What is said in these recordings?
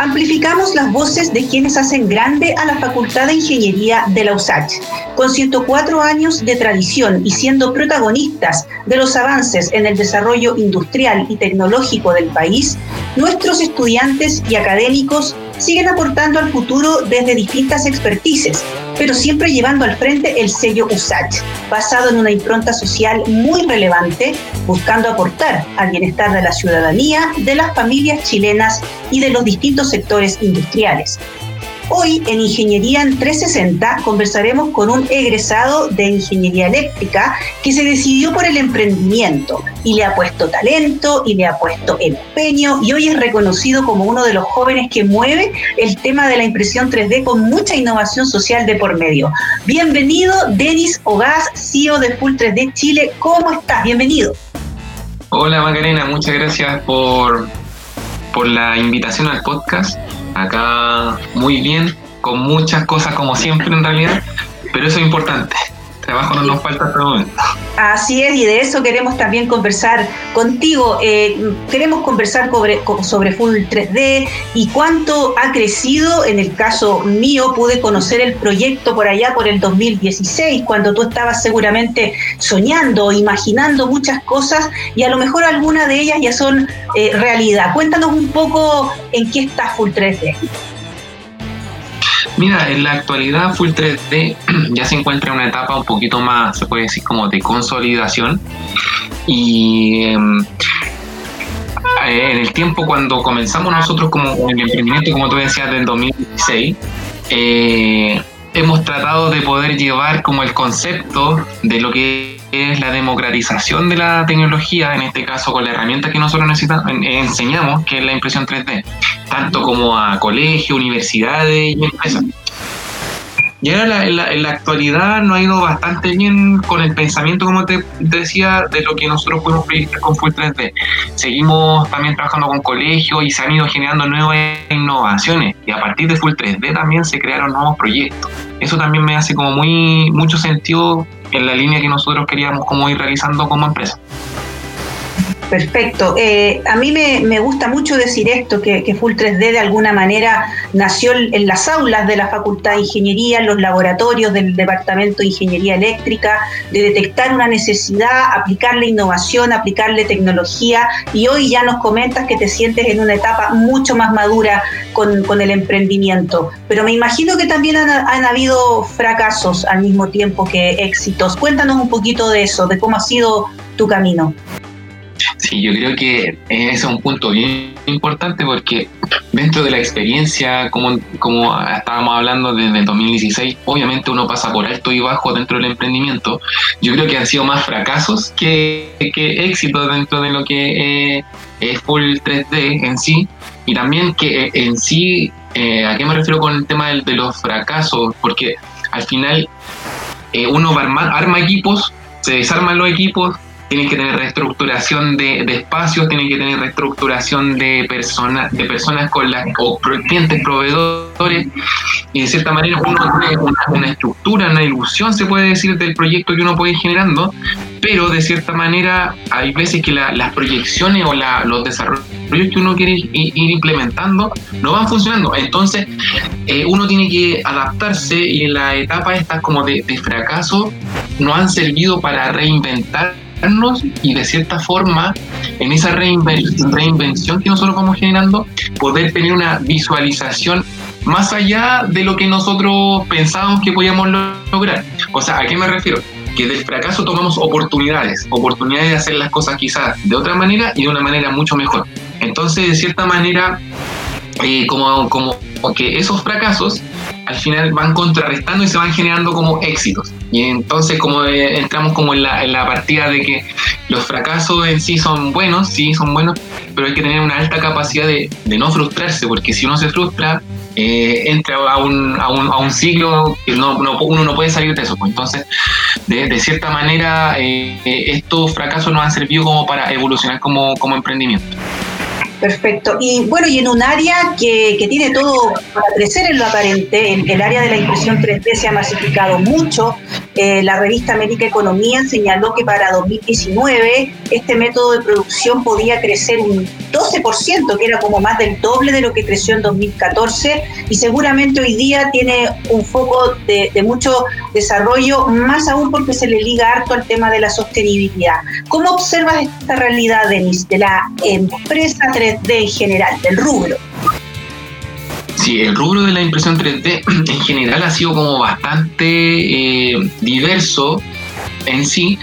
amplificamos las voces de quienes hacen grande a la Facultad de Ingeniería de la USACH. Con 104 años de tradición y siendo protagonistas de los avances en el desarrollo industrial y tecnológico del país, nuestros estudiantes y académicos siguen aportando al futuro desde distintas expertices, pero siempre llevando al frente el sello USACH, basado en una impronta social muy relevante, buscando aportar al bienestar de la ciudadanía, de las familias chilenas y de los distintos sectores industriales. Hoy en Ingeniería en 360 conversaremos con un egresado de Ingeniería Eléctrica que se decidió por el emprendimiento y le ha puesto talento y le ha puesto empeño y hoy es reconocido como uno de los jóvenes que mueve el tema de la impresión 3D con mucha innovación social de por medio. Bienvenido, Denis Ogaz, CEO de Full 3D Chile. ¿Cómo estás? Bienvenido. Hola Macarena, muchas gracias por, por la invitación al podcast acá muy bien, con muchas cosas como siempre en realidad, pero eso es importante. Trabajo no nos falta hasta el momento. Así es, y de eso queremos también conversar contigo. Eh, queremos conversar sobre, Full 3D y cuánto ha crecido. En el caso mío, pude conocer el proyecto por allá por el 2016, cuando tú estabas seguramente soñando, imaginando muchas cosas y a lo mejor algunas de ellas ya son eh, realidad. Cuéntanos un poco en qué está Full 3D. Mira, en la actualidad Full 3D ya se encuentra en una etapa un poquito más, se puede decir, como de consolidación. Y em, en el tiempo cuando comenzamos nosotros como el emprendimiento, como tú decías, del 2016, eh, hemos tratado de poder llevar como el concepto de lo que es la democratización de la tecnología, en este caso con la herramienta que nosotros necesitamos, enseñamos, que es la impresión 3D, tanto como a colegios, universidades y empresas. Y ahora en la, actualidad nos ha ido bastante bien con el pensamiento, como te, decía, de lo que nosotros podemos proyectar con Full 3D. Seguimos también trabajando con colegios y se han ido generando nuevas innovaciones. Y a partir de Full 3D también se crearon nuevos proyectos. Eso también me hace como muy mucho sentido en la línea que nosotros queríamos como ir realizando como empresa. Perfecto. Eh, a mí me, gusta mucho decir esto, que, Full 3D de alguna manera nació en las aulas de la Facultad de Ingeniería, en los laboratorios del Departamento de Ingeniería Eléctrica, de detectar una necesidad, aplicarle innovación, aplicarle tecnología y hoy ya nos comentas que te sientes en una etapa mucho más madura con, el emprendimiento. Pero me imagino que también han, han habido fracasos al mismo tiempo que éxitos. Cuéntanos un poquito de eso, de cómo ha sido tu camino. Sí, yo creo que ese es un punto bien importante porque dentro de la experiencia, como, como estábamos hablando desde el 2016, obviamente uno pasa por alto y bajo dentro del emprendimiento. Yo creo que han sido más fracasos que, que éxitos dentro de lo que eh, es Full 3D en sí. Y también que eh, en sí, eh, ¿a qué me refiero con el tema de, de los fracasos? Porque al final uno va arma, arma equipos, se desarman los equipos, tienen que tener reestructuración de, espacios, tienen que tener reestructuración de personas, de personas con las o clientes proveedores, y de cierta manera uno tiene una, estructura, una ilusión, se puede decir, del proyecto que uno puede ir generando, pero de cierta manera hay veces que las proyecciones o los desarrollos que uno quiere ir, implementando no van funcionando. Entonces, eh, uno tiene que adaptarse y en la etapa estas como de fracaso no han servido para reinventar y de cierta forma en esa reinvención que nosotros vamos generando, poder tener una visualización más allá de lo que nosotros pensábamos que podíamos lograr. O sea, ¿a qué me refiero? Que del fracaso tomamos oportunidades, oportunidades de hacer las cosas quizás de otra manera y de una manera mucho mejor. Entonces, de cierta manera, eh, como, como que esos fracasos al final van contrarrestando y se van generando como éxitos. Y entonces como eh, entramos como en la, en la partida de que los fracasos en sí son buenos, sí son buenos, pero hay que tener una alta capacidad de, de no frustrarse, porque si uno se frustra, eh, entra a un, a, un, a un ciclo que no, uno no puede salir de eso. Entonces, de, de cierta manera, eh, estos fracasos nos han servido como para evolucionar como, como emprendimiento. Perfecto. Y bueno, y en un área que, que tiene todo para crecer en lo aparente, el, área de la impresión 3D se ha masificado mucho. Eh, la revista América Economía señaló que para 2019 este método de producción podía crecer un 12%, que era como más del doble de lo que creció en 2014, y seguramente hoy día tiene un foco de, de mucho desarrollo, más aún porque se le liga harto al tema de la sostenibilidad. ¿Cómo observas esta realidad, Denis, de la empresa 3D en general, del rubro? Sí, el rubro de la impresión 3D en general ha sido como bastante eh, diverso en sí.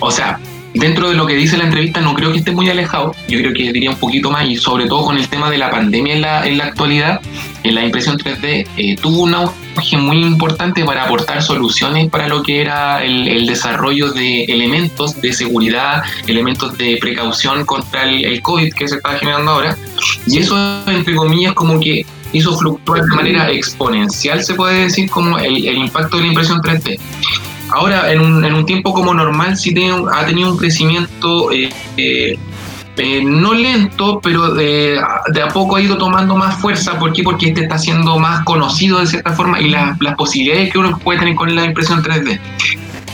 O sea, dentro de lo que dice la entrevista no creo que esté muy alejado, yo creo que diría un poquito más y sobre todo con el tema de la pandemia en la, en la actualidad, en la impresión 3D eh, tuvo un auge muy importante para aportar soluciones para lo que era el, el desarrollo de elementos de seguridad, elementos de precaución contra el, el COVID que se está generando ahora. Y eso, entre comillas, como que hizo fluctuar de manera exponencial, se puede decir, como el, el impacto de la impresión 3D. Ahora, en un, en un tiempo como normal, sí tiene, ha tenido un crecimiento eh, eh, eh, no lento, pero de, de, a poco ha ido tomando más fuerza. ¿Por qué? Porque este está siendo más conocido de cierta forma y la, las posibilidades que uno puede tener con la impresión 3D.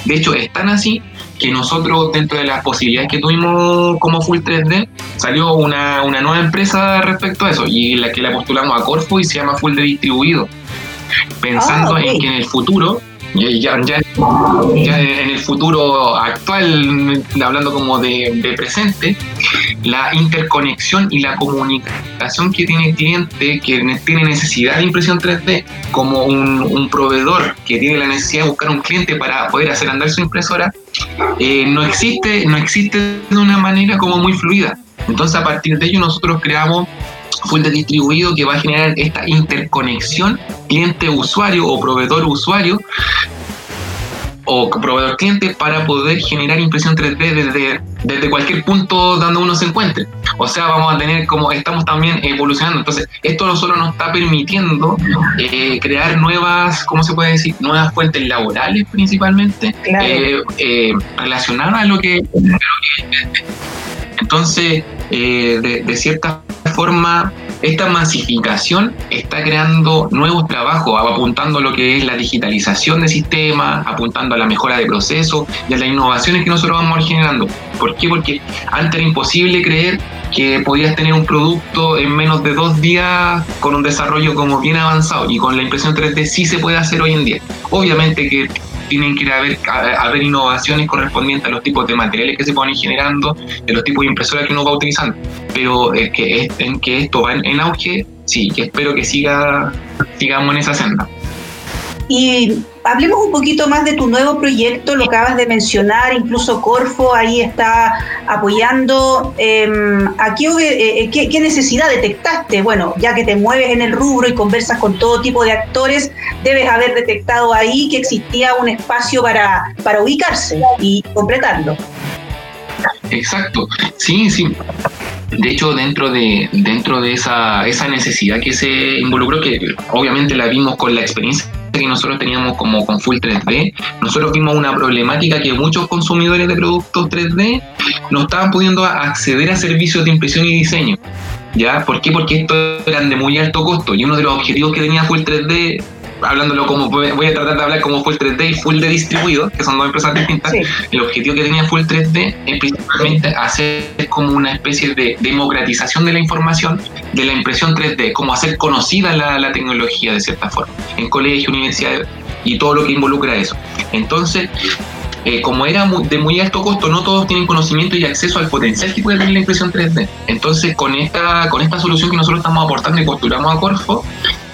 De hecho, es tan así que nosotros, dentro de las posibilidades que tuvimos como Full 3D, salió una, una nueva empresa respecto a eso y la que la postulamos a Corfo y se llama Full de Distribuido. Pensando oh, okay. en que en el futuro ya, ya, ya, en el futuro actual, hablando como de, de, presente, la interconexión y la comunicación que tiene el cliente, que tiene necesidad de impresión 3D, como un, un proveedor que tiene la necesidad de buscar un cliente para poder hacer andar su impresora, eh, no, existe, no existe de una manera como muy fluida. Entonces, a partir de ello, nosotros creamos full de distribuido que va a generar esta interconexión cliente-usuario o proveedor-usuario o proveedor cliente para poder generar impresión 3D desde, desde cualquier punto donde uno se encuentre. O sea, vamos a tener como estamos también evolucionando. Entonces, esto no solo nos está permitiendo eh, crear nuevas, ¿cómo se puede decir? Nuevas fuentes laborales principalmente, claro. eh, eh, relacionadas a lo que... Entonces, de, de cierta forma, esta masificación está creando nuevos trabajos, apuntando a lo que es la digitalización de sistemas, apuntando a la mejora de procesos y a las innovaciones que nosotros vamos generando. ¿Por qué? Porque antes era imposible creer que podías tener un producto en menos de dos días con un desarrollo como bien avanzado y con la impresión 3D sí se puede hacer hoy en día. Obviamente que tienen que haber, haber innovaciones correspondientes a los tipos de materiales que se ponen generando, de los tipos de impresoras que uno va utilizando. Pero que esto va en, en auge, sí, que espero que siga, sigamos en esa senda. Y hablemos un poquito más de tu nuevo proyecto, lo acabas de mencionar, incluso Corfo ahí está apoyando. Eh, aquí, eh, ¿qué, ¿qué, necesidad detectaste? Bueno, ya que te mueves en el rubro y conversas con todo tipo de actores, debes haber detectado ahí que existía un espacio para, para ubicarse y completarlo. Exacto, sí, sí. De hecho, dentro de, dentro de esa, esa necesidad que se involucró, que obviamente la vimos con la experiencia que nosotros teníamos como con Full 3D, nosotros vimos una problemática que muchos consumidores de productos 3D no estaban pudiendo acceder a servicios de impresión y diseño. ¿Ya? ¿Por qué? Porque estos eran de muy alto costo y uno de los objetivos que tenía Full 3D hablándolo como voy a tratar de hablar como Full 3D y Full de distribuido, que son dos empresas distintas, sí. el objetivo que tenía Full 3D es principalmente hacer como una especie de democratización de la información de la impresión 3D, como hacer conocida la, la tecnología de cierta forma, en colegios, universidades y todo lo que involucra eso. Entonces, eh, como era de muy alto costo, no todos tienen conocimiento y acceso al potencial que puede tener la impresión 3D. Entonces, con esta, con esta solución que nosotros estamos aportando y postulamos a Corfo,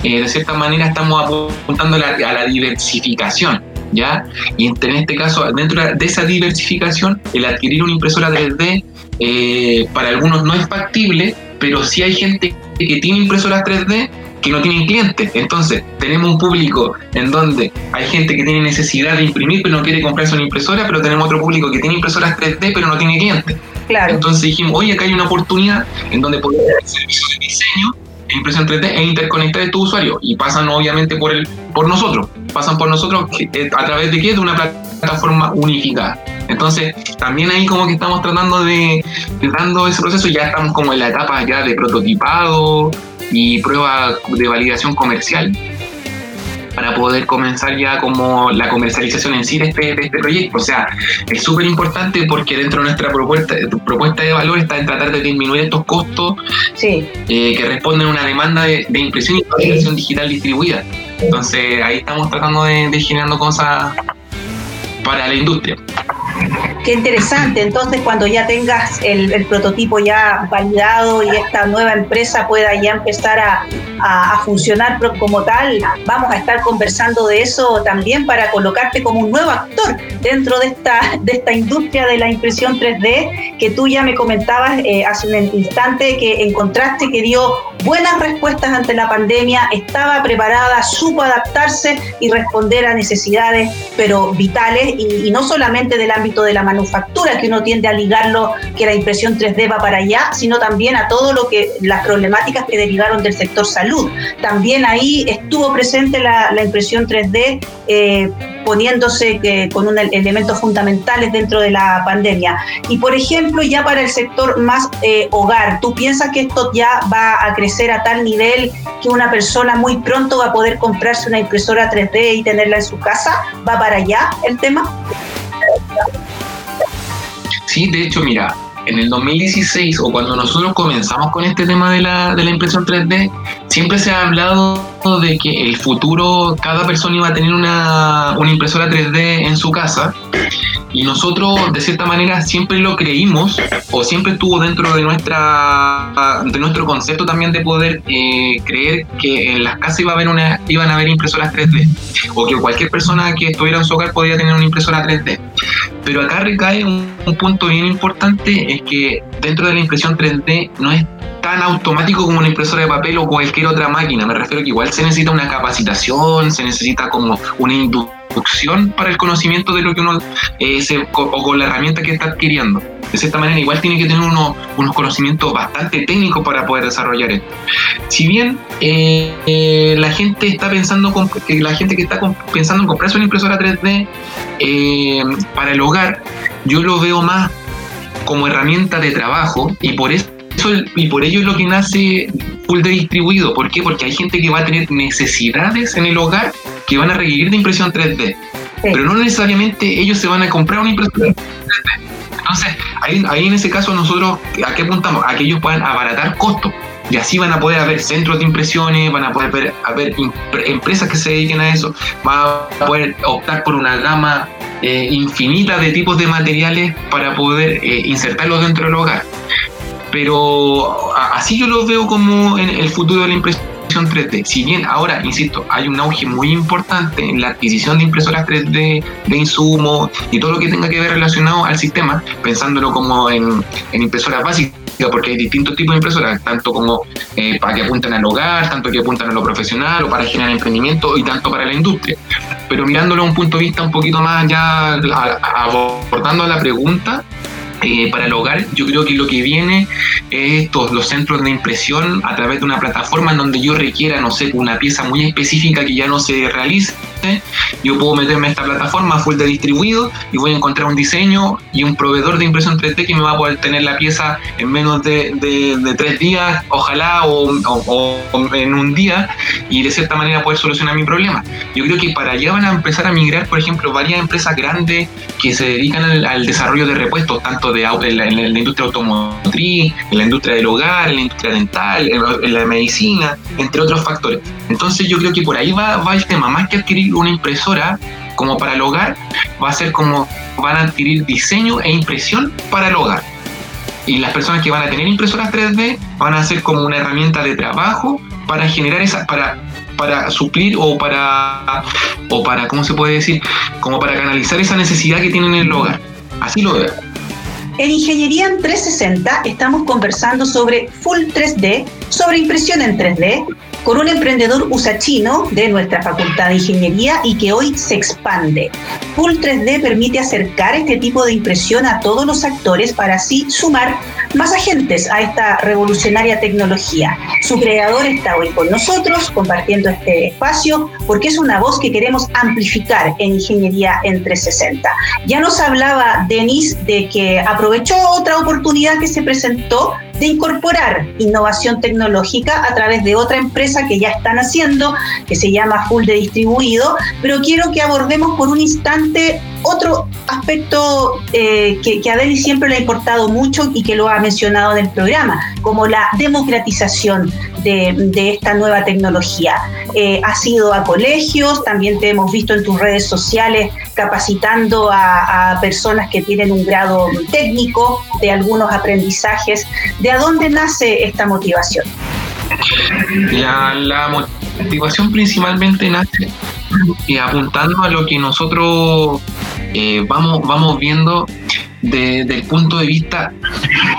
eh, de cierta manera estamos apuntando a la, a la diversificación. ¿Ya? Y en este caso, dentro de esa diversificación, el adquirir una impresora 3D eh, para algunos no es factible, pero sí hay gente que tiene impresoras 3D que no tienen clientes. Entonces, tenemos un público en donde hay gente que tiene necesidad de imprimir, pero no quiere comprarse una impresora, pero tenemos otro público que tiene impresoras 3D, pero no tiene clientes. Claro. Entonces dijimos, oye, acá hay una oportunidad en donde podemos hacer servicios de diseño impresión 3D e interconectar a tu usuario. Y pasan obviamente por, el, por nosotros. Pasan por nosotros a través de qué? De una plataforma unificada. Entonces, también ahí como que estamos tratando de, de dando ese proceso, ya estamos como en la etapa ya de prototipado y prueba de validación comercial para poder comenzar ya como la comercialización en sí de este, de este proyecto. O sea, es súper importante porque dentro de nuestra propuesta, propuesta de valor está en tratar de disminuir estos costos eh, que responden a una demanda de, impresión y fabricación digital distribuida. Entonces ahí estamos tratando de, de generando cosas para la industria. Qué interesante. Entonces, cuando ya tengas el, prototipo ya validado y esta nueva empresa pueda ya empezar a, funcionar como tal, vamos a estar conversando de eso también para colocarte como un nuevo actor dentro de esta, de esta industria de la impresión 3D que tú ya me comentabas eh, hace un instante que encontraste que dio buenas respuestas ante la pandemia, estaba preparada, supo adaptarse y responder a necesidades, pero vitales, y, no solamente del ámbito de la manufactura, que uno tiende a ligarlo, que la impresión 3D va para allá, sino también a todo lo que las problemáticas que derivaron del sector salud. También ahí estuvo presente la, impresión 3D. Eh, poniéndose con un, elementos fundamentales dentro de la pandemia. Y por ejemplo, ya para el sector más eh, hogar, ¿tú piensas que esto ya va a crecer a tal nivel que una persona muy pronto va a poder comprarse una impresora 3D y tenerla en su casa? ¿Va para allá el tema? Sí, de hecho, mira, en el 2016 o cuando nosotros comenzamos con este tema de la, de la impresión 3D, siempre se ha hablado de que el futuro, cada persona iba a tener una, una impresora 3D en su casa y nosotros de cierta manera siempre lo creímos o siempre estuvo dentro de nuestra de nuestro concepto también de poder eh, creer que en las casas iba a haber una, iban a haber impresoras 3D o que cualquier persona que estuviera en su hogar podía tener una impresora 3D. Pero acá recae un, un punto bien importante, es que dentro de la impresión 3D no es tan automático como una impresora de papel o cualquier otra máquina. Me refiero que igual se necesita una capacitación, se necesita como una para el conocimiento de lo que uno eh, o con la herramienta que está adquiriendo. De cierta manera, igual tiene que tener unos, unos conocimientos bastante técnicos para poder desarrollar esto. Si bien eh, eh, la gente está pensando, la gente que está pensando en comprarse una impresora 3D para el hogar, yo lo veo más como herramienta de trabajo y por eso y por ello es lo que nace full de distribuido. ¿Por qué? Porque hay gente que va a tener necesidades en el hogar que van a requerir de impresión 3D. Pero no necesariamente ellos se van a comprar una impresora 3D. Entonces, ahí, en ese caso nosotros, ¿a qué apuntamos? A que ellos puedan abaratar costos. Y así van a poder haber centros de impresiones, van a poder haber, empresas que se dediquen a eso, van a poder optar por una gama eh, infinita de tipos de materiales para poder eh, insertarlos dentro del hogar pero así yo lo veo como en el futuro de la impresión 3D. Si bien ahora, insisto, hay un auge muy importante en la adquisición de impresoras 3D, de insumos y todo lo que tenga que ver relacionado al sistema, pensándolo como en, impresoras básicas porque hay distintos tipos de impresoras, tanto como eh, para que apunten al hogar, tanto que apuntan a lo profesional o para generar emprendimiento y tanto para la industria. Pero mirándolo a un punto de vista un poquito más ya abordando la pregunta, eh, para el hogar, yo creo que lo que viene es estos, los centros de impresión a través de una plataforma en donde yo requiera, no sé, una pieza muy específica que ya no se realice yo puedo meterme a esta plataforma full de distribuido y voy a encontrar un diseño y un proveedor de impresión 3D que me va a poder tener la pieza en menos de, de, tres días, ojalá, o, en un día, y de cierta manera poder solucionar mi problema. Yo creo que para allá van a empezar a migrar, por ejemplo, varias empresas grandes que se dedican al, desarrollo de repuestos, de, en, la, en la industria automotriz, en la industria del hogar, en la industria dental, en, la medicina, entre otros factores. Entonces yo creo que por ahí va, va el tema, más que adquirir una impresora como para el hogar, va a ser como van a adquirir diseño e impresión para el hogar. Y las personas que van a tener impresoras 3D van a ser como una herramienta de trabajo para generar esas, para, para suplir o para, o para, ¿cómo se puede decir? Como para canalizar esa necesidad que tienen en el hogar. Así lo veo. En Ingeniería en 360 estamos conversando sobre Full 3D, sobre impresión en 3D, con un emprendedor usachino de nuestra Facultad de Ingeniería y que hoy se expande. Full 3D permite acercar este tipo de impresión a todos los actores para así sumar más agentes a esta revolucionaria tecnología. Su creador está hoy con nosotros compartiendo este espacio porque es una voz que queremos amplificar en Ingeniería en 360. Ya nos hablaba Denis de que aprovechó otra oportunidad que se presentó de incorporar innovación tecnológica a través de otra empresa que ya están haciendo, que se llama Full de Distribuido, pero quiero que abordemos por un instante otro aspecto eh, que, a Deli siempre le ha importado mucho y que lo ha mencionado en el programa, como la democratización de, esta nueva tecnología. Eh, has ido a colegios, también te hemos visto en tus redes sociales capacitando a, personas que tienen un grado técnico de algunos aprendizajes. ¿De dónde nace esta motivación? La, motivación principalmente nace eh, apuntando a lo que nosotros eh, vamos, vamos viendo desde el punto de vista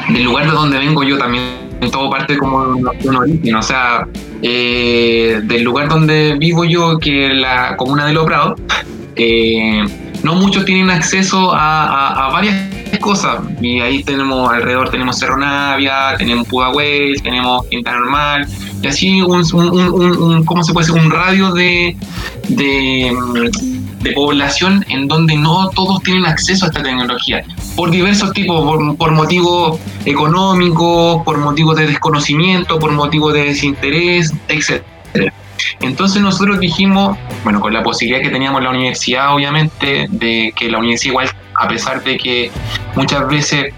del lugar de donde vengo yo también en todo parte como un origen, o sea, eh, del lugar donde vivo yo, que es la comuna de Loprado, no muchos tienen acceso a, varias cosas. Y ahí tenemos alrededor, tenemos Cerro Navia, tenemos Pudahuel, tenemos Quinta Normal, y así un, ¿cómo se puede decir? Un radio de, de, población en donde no todos tienen acceso a esta tecnología, por diversos tipos, por, por motivos económicos, por motivos de desconocimiento, por motivos de desinterés, etc. Entonces nosotros dijimos, bueno, con la posibilidad que teníamos la universidad, obviamente, de que la universidad igual, a pesar de que muchas veces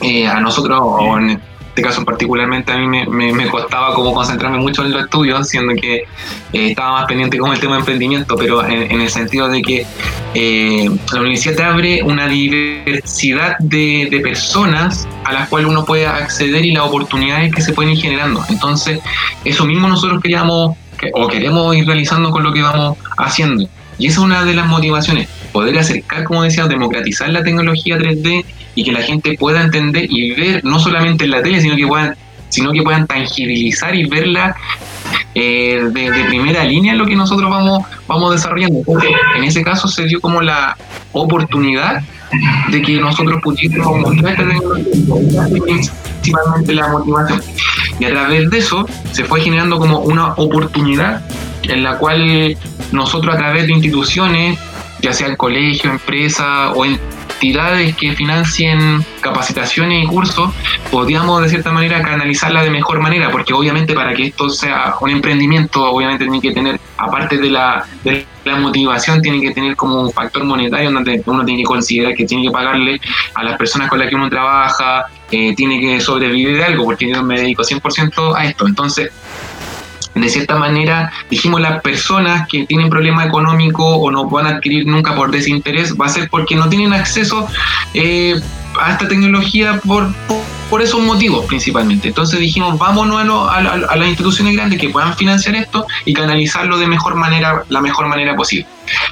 eh, a nosotros, o en este caso particularmente a mí me, costaba como concentrarme mucho en los estudios, siendo que eh, estaba más pendiente con el tema de emprendimiento, pero en, el sentido de que eh, la universidad te abre una diversidad de, de, personas a las cuales uno puede acceder y las oportunidades que se pueden ir generando. Entonces, eso mismo nosotros queríamos o queremos ir realizando con lo que vamos haciendo. Y esa es una de las motivaciones, poder acercar, como decía, democratizar la tecnología 3D y que la gente pueda entender y ver, no solamente en la tele, sino que puedan, sino que puedan tangibilizar y verla eh, de, primera línea lo que nosotros vamos, vamos desarrollando. en ese caso se dio como la oportunidad de que nosotros pudiéramos mostrar esta tecnología, principalmente la motivación. Y a través de eso se fue generando como una oportunidad en la cual nosotros a través de instituciones, ya sea el colegio, empresa o entidades que financien capacitaciones y cursos, podíamos de cierta manera canalizarla de mejor manera, porque obviamente para que esto sea un emprendimiento, obviamente tiene que tener, aparte de la, de la motivación, tiene que tener como un factor monetario donde uno tiene que considerar que tiene que pagarle a las personas con las que uno trabaja, eh, tiene que sobrevivir de algo, porque yo me dedico 100% a esto. Entonces, de cierta manera, dijimos las personas que tienen problema económico o no puedan adquirir nunca por desinterés, va a ser porque no tienen acceso eh, a esta tecnología por, por, esos motivos principalmente. Entonces dijimos, vámonos a, a, las instituciones grandes que puedan financiar esto y canalizarlo de mejor manera, la mejor manera posible.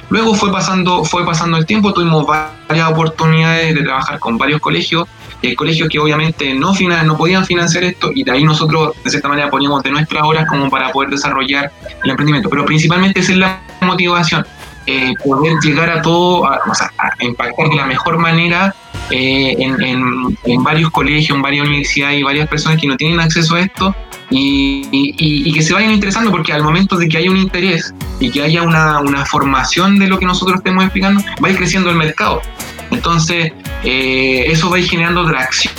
Luego fue pasando, fue pasando el tiempo, tuvimos varias oportunidades de trabajar con varios colegios, eh, colegios que obviamente no, no podían financiar esto y de ahí nosotros de cierta manera poníamos de nuestras horas como para poder desarrollar el emprendimiento. Pero principalmente esa es la motivación, eh, poder llegar a todo, o sea, a impactar de la mejor manera eh, en, varios colegios, en varias universidades y varias personas que no tienen acceso a esto y, que se vayan interesando porque al momento de que haya un interés y que haya una, formación de lo que nosotros estemos explicando, va a ir creciendo el mercado. Entonces, eh, eso va a ir generando tracción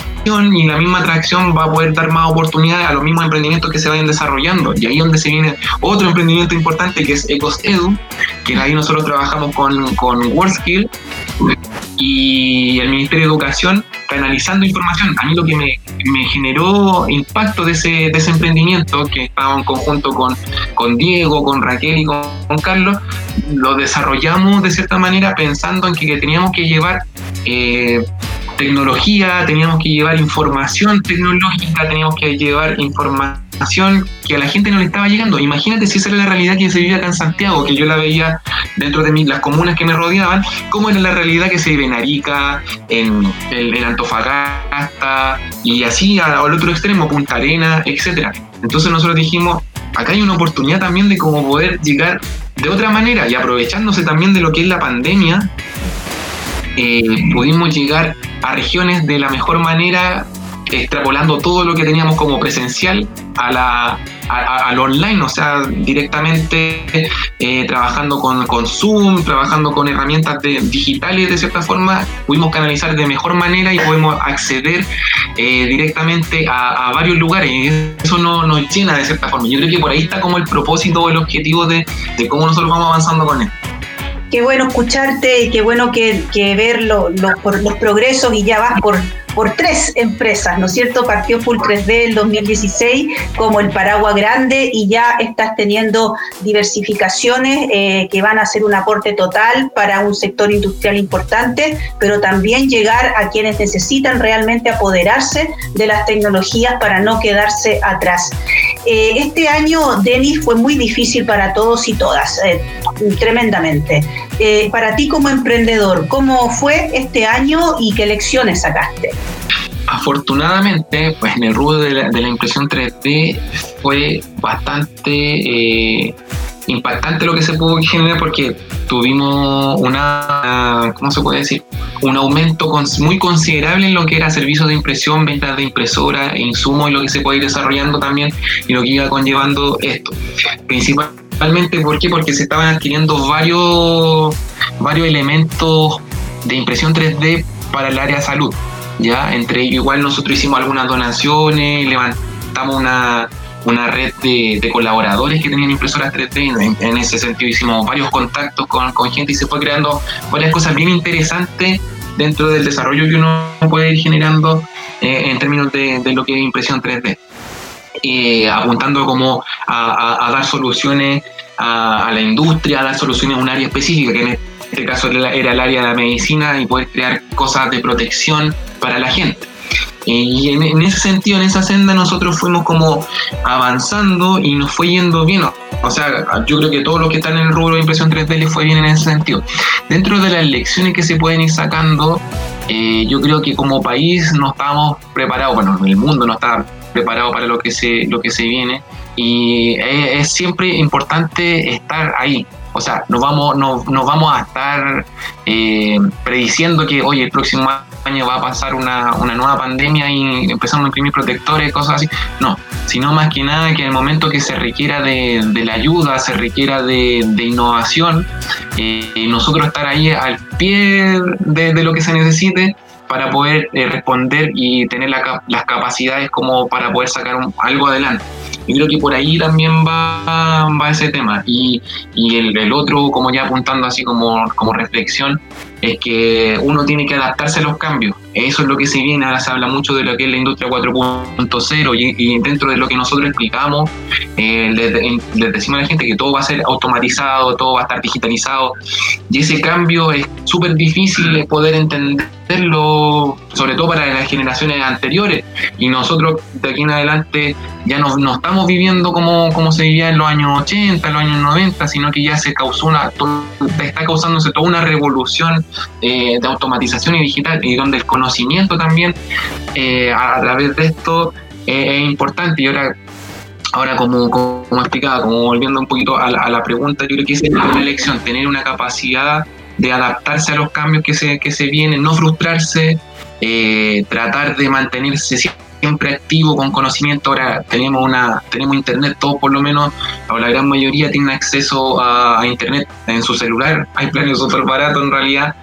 y la misma atracción va a poder dar más oportunidades a los mismos emprendimientos que se vayan desarrollando. Y ahí es donde se viene otro emprendimiento importante que es Ecos Edu, que ahí nosotros trabajamos con, con WorldSkill y el Ministerio de Educación canalizando información. A mí lo que me, generó impacto de ese, emprendimiento, que estaba en conjunto con, con Diego, con Raquel y con, Carlos, lo desarrollamos de cierta manera pensando en que, teníamos que llevar eh, tecnología, teníamos que llevar información tecnológica, teníamos que llevar información que a la gente no le estaba llegando. Imagínate si esa era la realidad que se vivía acá en Santiago, que yo la veía dentro de mí, las comunas que me rodeaban, cómo era la realidad que se vive en Arica, en, Antofagasta y así al otro extremo, Punta Arena, etcétera. Entonces nosotros dijimos, acá hay una oportunidad también de cómo poder llegar de otra manera y aprovechándose también de lo que es la pandemia, eh, pudimos llegar a regiones de la mejor manera extrapolando todo lo que teníamos como presencial a la, al online, o sea, directamente eh, trabajando con, con, Zoom, trabajando con herramientas digitales de cierta forma, pudimos canalizar de mejor manera y podemos acceder eh, directamente a, varios lugares eso no, nos llena de cierta forma. Yo creo que por ahí está como el propósito o el objetivo de, de cómo nosotros vamos avanzando con esto qué bueno escucharte y qué bueno que, ver los progresos y ya vas por, por tres empresas, ¿no es cierto? Partió Full 3D el 2016 como el paraguas grande y ya estás teniendo diversificaciones eh, que van a ser un aporte total para un sector industrial importante, pero también llegar a quienes necesitan realmente apoderarse de las tecnologías para no quedarse atrás. Eh, este año, Denis, fue muy difícil para todos y todas, eh, tremendamente. Eh, para ti como emprendedor, ¿cómo fue este año y qué lecciones sacaste? Afortunadamente, pues en el rubro de la, impresión 3D fue bastante impactante lo que se pudo generar porque tuvimos una, ¿cómo se puede decir? Un aumento muy considerable en lo que era servicios de impresión, ventas de impresora insumos y lo que se puede ir desarrollando también y lo que iba conllevando esto. Principalmente, ¿por qué? Porque se estaban adquiriendo varios, varios elementos de impresión 3D para el área salud. ¿ya? Entre ellos, igual nosotros hicimos algunas donaciones, levantamos una, una red de, colaboradores que tenían impresoras 3D. En, ese sentido hicimos varios contactos con, gente y se fue creando varias cosas bien interesantes dentro del desarrollo que uno puede ir generando eh, en términos de, lo que es impresión 3D. Eh, apuntando como a, dar soluciones a, la industria, a dar soluciones a un área específica, que en este caso era el área de la medicina y poder crear cosas de protección para la gente. Y en, ese sentido, en esa senda, nosotros fuimos como avanzando y nos fue yendo bien. O sea, yo creo que todos los que están en el rubro de impresión 3D les fue bien en ese sentido. Dentro de las lecciones que se pueden ir sacando, eh, yo creo que como país no estamos preparados, bueno, el mundo no está preparado para lo que se, lo que se viene. Y es, siempre importante estar ahí, o sea, vamos, no, nos vamos a estar eh, prediciendo que, oye, el próximo año va a pasar una, nueva pandemia y empezamos a imprimir protectores, cosas así. No, sino más que nada que en el momento que se requiera de, la ayuda, se requiera de, innovación, eh, nosotros estar ahí al pie de, lo que se necesite para poder eh, responder y tener las capacidades como para poder sacar algo adelante. Yo creo que por ahí también va, ese tema. Y, el, otro, como ya apuntando así como, como reflexión, es que uno tiene que adaptarse a los cambios. Eso es lo que se viene, ahora se habla mucho de lo que es la industria 4.0 y, dentro de lo que nosotros explicamos, eh, les, decimos a la gente que todo va a ser automatizado, todo va a estar digitalizado y ese cambio es súper difícil de poder entenderlo, sobre todo para las generaciones anteriores y nosotros de aquí en adelante ya no, no estamos viviendo como, como se vivía en los años 80, en los años 90, sino que ya se causó una, está causándose toda una revolución eh, de automatización y digital y donde el conocimiento también eh, a través de esto eh, es importante y ahora ahora como, como explicaba, como volviendo un poquito a la, pregunta, yo creo que es la elección, tener una capacidad de adaptarse a los cambios que se, que se vienen, no frustrarse, tratar de mantenerse siempre activo con conocimiento. Ahora tenemos una tenemos internet, todos por lo menos, o la gran mayoría tienen acceso a, internet en su celular. Hay planes súper baratos en realidad.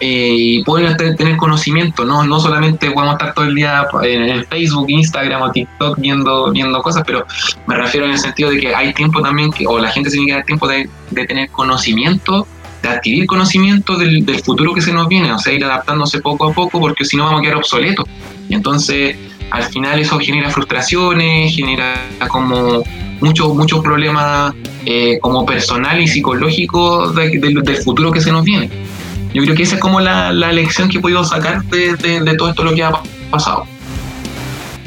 Eh, y pueden tener conocimiento, ¿no? no solamente podemos estar todo el día en Facebook, Instagram o TikTok viendo, viendo cosas, pero me refiero en el sentido de que hay tiempo también, que, o la gente tiene que dar tiempo de, de tener conocimiento de adquirir conocimiento del, del, futuro que se nos viene, o sea, ir adaptándose poco a poco, porque si no vamos a quedar obsoletos. Y entonces, al final eso genera frustraciones, genera como muchos muchos problemas eh, como personal y psicológico del futuro que se nos viene. Yo creo que esa es como la, lección que he podido sacar de, todo esto lo que ha pasado.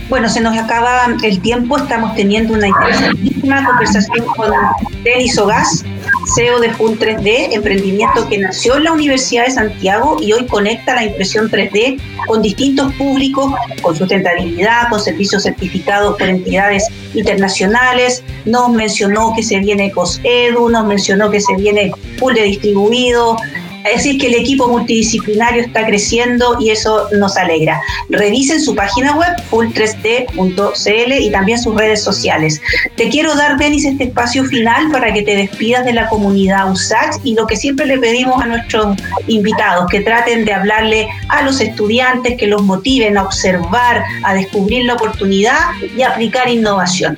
Bueno, se nos acaba el tiempo, estamos teniendo una interesantísima conversación con Denis Ogas, CEO de FUN 3D, emprendimiento que nació en la Universidad de Santiago y hoy conecta la impresión 3D con distintos públicos, con sustentabilidad, con servicios certificados por entidades internacionales. Nos mencionó que se viene COSEDU, nos mencionó que se viene de distribuido, decir, que el equipo multidisciplinario está creciendo y eso nos alegra. Revisen su página web, full3d.cl y también sus redes sociales. Te quiero dar, Denis, este espacio final para que te despidas de la comunidad USACH y lo que siempre le pedimos a nuestros invitados, que traten de hablarle a los estudiantes, que los motiven a observar, a descubrir la oportunidad y aplicar innovación.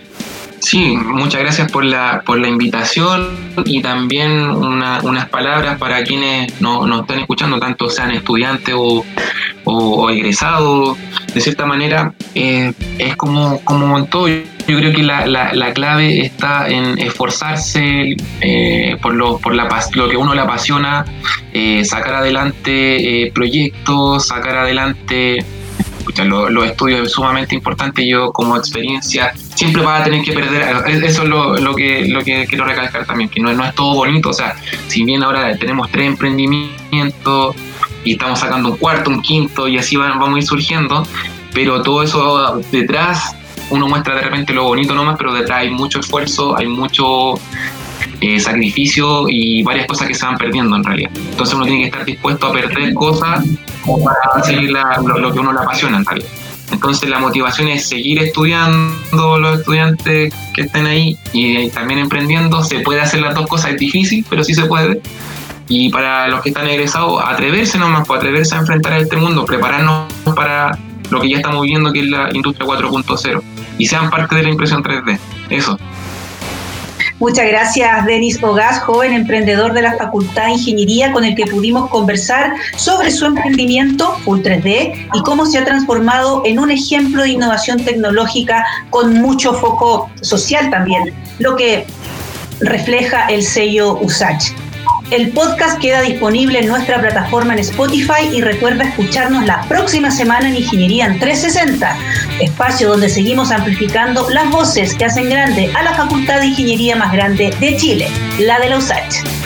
Sí, muchas gracias por la, por la invitación y también unas palabras para quienes nos están escuchando, tanto sean estudiantes o, egresados. De cierta manera, eh, es como, como en todo. Yo creo que la, la, clave está en esforzarse eh, por, lo, por la, lo que uno le apasiona, eh, sacar adelante proyectos, sacar adelante los estudios es sumamente importante. Yo, como experiencia, siempre vas a tener que perder. Eso es lo, que, lo que quiero recalcar también, que no, no es todo bonito. O sea, si bien ahora tenemos tres emprendimientos y estamos sacando un cuarto, un quinto y así vamos a ir surgiendo, pero todo eso detrás uno muestra de repente lo bonito nomás, pero detrás hay mucho esfuerzo, hay mucho eh, sacrificio y varias cosas que se van perdiendo en realidad. Entonces uno tiene que estar dispuesto a perder cosas para seguir lo, que uno le apasiona en realidad. Entonces la motivación es seguir estudiando los estudiantes que estén ahí y también emprendiendo. Se puede hacer las dos cosas, es difícil, pero sí se puede. Y para los que están egresados, atreverse nomás, pues, atreverse a enfrentar a este mundo, prepararnos para lo que ya estamos viviendo, que es la industria 4.0. Y sean parte de la impresión 3D. Eso. Muchas gracias, Denis Ogas, joven emprendedor de la Facultad de Ingeniería, con el que pudimos conversar sobre su emprendimiento Full 3D y cómo se ha transformado en un ejemplo de innovación tecnológica con mucho foco social también, lo que refleja el sello USACH. El podcast queda disponible en nuestra plataforma en Spotify y recuerda escucharnos la próxima semana en Ingeniería en 360, espacio donde seguimos amplificando las voces que hacen grande a la Facultad de Ingeniería más grande de Chile, la de la USACH.